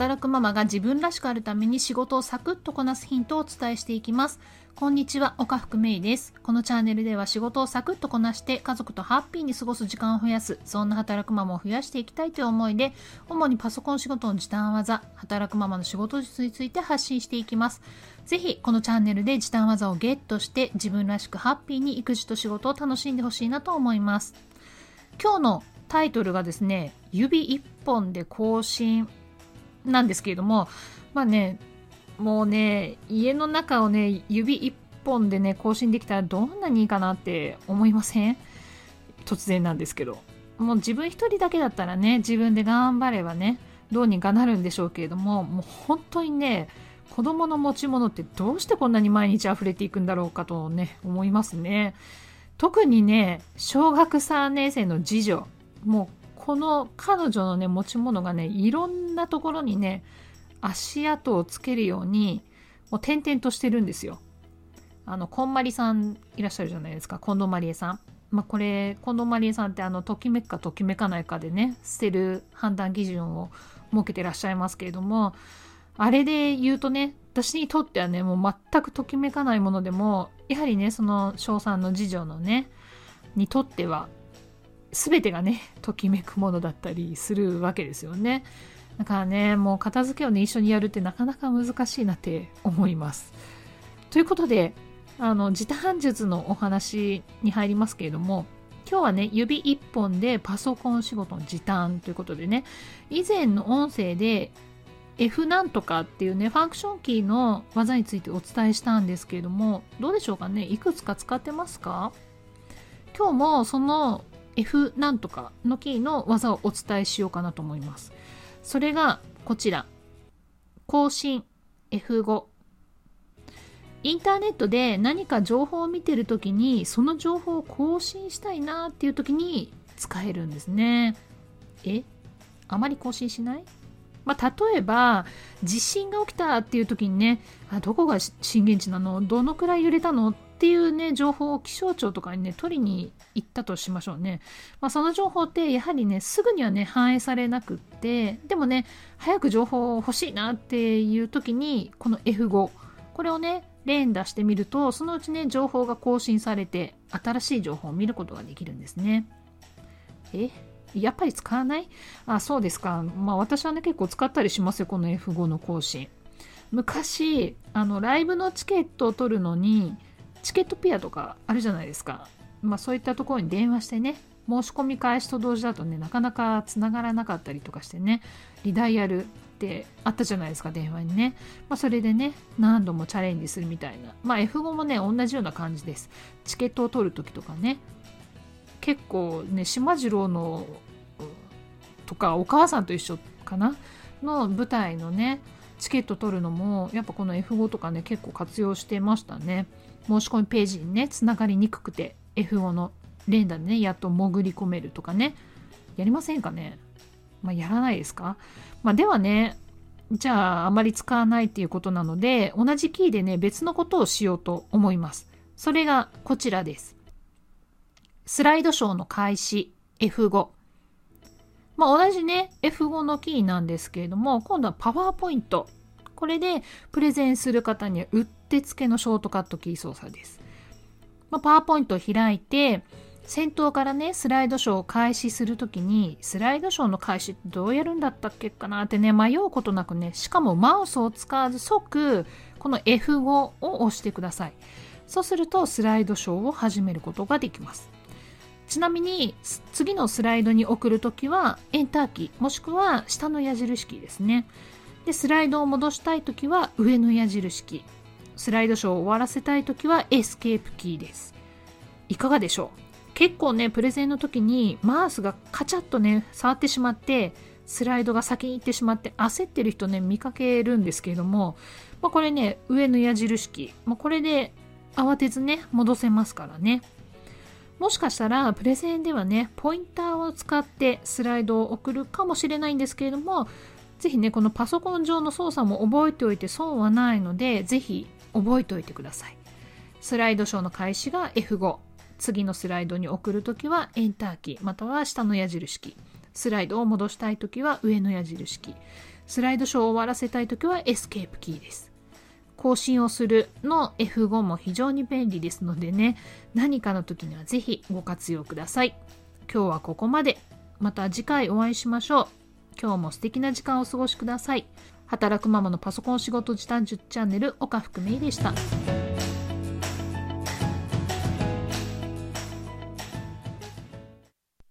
働くママが自分らしくあるために仕事をサクッとこなすヒントをお伝えしていきます。こんにちは、岡福芽衣です。このチャンネルでは仕事をサクッとこなして家族とハッピーに過ごす時間を増やす、そんな働くママを増やしていきたいという思いで、主にパソコン仕事の時短技、働くママの仕事術について発信していきます。ぜひ、このチャンネルで時短技をゲットして自分らしくハッピーに育児と仕事を楽しんでほしいなと思います。今日のタイトルがですね、指一本で更新なんですけれども、まあね、もうね、家の中をね、指一本でね、更新できたらどんなにいいかなって思いません？突然なんですけど。もう自分一人だけだったらね、自分で頑張ればね、どうにかなるんでしょうけれども、もう本当にね、子供の持ち物ってどうしてこんなに毎日溢れていくんだろうかとね、思いますね。特にね、小学3年生の次女、もうこの彼女のね、持ち物がね、いろんなところにね、足跡をつけるように、もう点々としてるんですよ。あの、こんまりさんいらっしゃるじゃないですか。近藤まりえさん。まあ、これ、近藤まりえさんってあの、ときめくかときめかないかでね、捨てる判断基準を設けてらっしゃいますけれども、あれで言うとね、私にとってはね、もう全くときめかないものでも、やはりね、その小3の次女のね、にとっては、全てがね、ときめくものだったりするわけですよね。だからね、もう片付けをね、一緒にやるってなかなか難しいなって思います。ということで、あの、時短術のお話に入りますけれども、今日はね、指一本でパソコン仕事の時短ということでね、以前の音声で F なんとかっていうね、ファンクションキーの技についてお伝えしたんですけれども、どうでしょうかね？いくつか使ってますか？今日もその F なんとかのキーの技をお伝えしようかなと思います。それがこちら。更新 F5。インターネットで何か情報を見てるときに、その情報を更新したいなっていうときに使えるんですね。え？あまり更新しない？まあ、例えば、地震が起きたっていう時にね、あどこが震源地なの？どのくらい揺れたの？ていうね、情報を気象庁とかにね、取りに行ったとしましょうね。まあ、その情報ってやはりね、すぐにはね、反映されなくって、でもね、早く情報欲しいなっていう時に、この F5、これをね、連打してみると、そのうちね、情報が更新されて、新しい情報を見ることができるんですね。え？やっぱり使わない？あ、そうですか。まあ私はね、結構使ったりしますよ、この F5 の更新。昔、あの、ライブのチケットを取るのに、チケットピアとかあるじゃないですか。まあそういったところに電話してね、申し込み開始と同時だとね、なかなか繋がらなかったりとかしてね、リダイヤルってあったじゃないですか、電話にね。まあそれでね、何度もチャレンジするみたいな。まあ F5 もね、同じような感じです。チケットを取るときとかね、結構ね、島次郎のとか、お母さんと一緒かな？の舞台のね、チケット取るのも、やっぱこの F5 とかね、結構活用してましたね。申し込みページにね、つながりにくくて、F5 の連打でね、やっと潜り込めるとかね、やりませんかね？まあ、やらないですか？まあ、ではね、じゃあ、あまり使わないっていうことなので、同じキーでね、別のことをしようと思います。それがこちらです。スライドショーの開始 F5。まあ、同じね、F5 のキーなんですけれども、今度はパワーポイント。これでプレゼンする方にはうってつけのショートカットキー操作です。まあ、パワーポイントを開いて、先頭からね、スライドショーを開始するときに、スライドショーの開始ってどうやるんだったっけかなってね、迷うことなくね、しかもマウスを使わず即、この F5 を押してください。そうすると、スライドショーを始めることができます。ちなみに次のスライドに送るときはエンターキーもしくは下の矢印キーですね。でスライドを戻したいときは上の矢印キー。スライドショーを終わらせたいときはエスケープキーです。いかがでしょう？結構ねプレゼンの時にマウスがカチャッとね触ってしまってスライドが先に行ってしまって焦ってる人ね見かけるんですけれども、まあ、これね上の矢印キー、まあ、これで慌てずね戻せますからね。もしかしたらプレゼンではね、ポインターを使ってスライドを送るかもしれないんですけれども、ぜひね、このパソコン上の操作も覚えておいて損はないので、ぜひ覚えておいてください。スライドショーの開始が F5。次のスライドに送るときはエンターキー、または下の矢印キー。スライドを戻したいときは上の矢印キー。スライドショーを終わらせたいときはエスケープキーです。更新をするの F5 も非常に便利ですのでね、何かの時にはぜひご活用ください。今日はここまで。また次回お会いしましょう。今日も素敵な時間をお過ごしください。働くママのパソコン仕事時短10チャンネル岡福芽衣でした。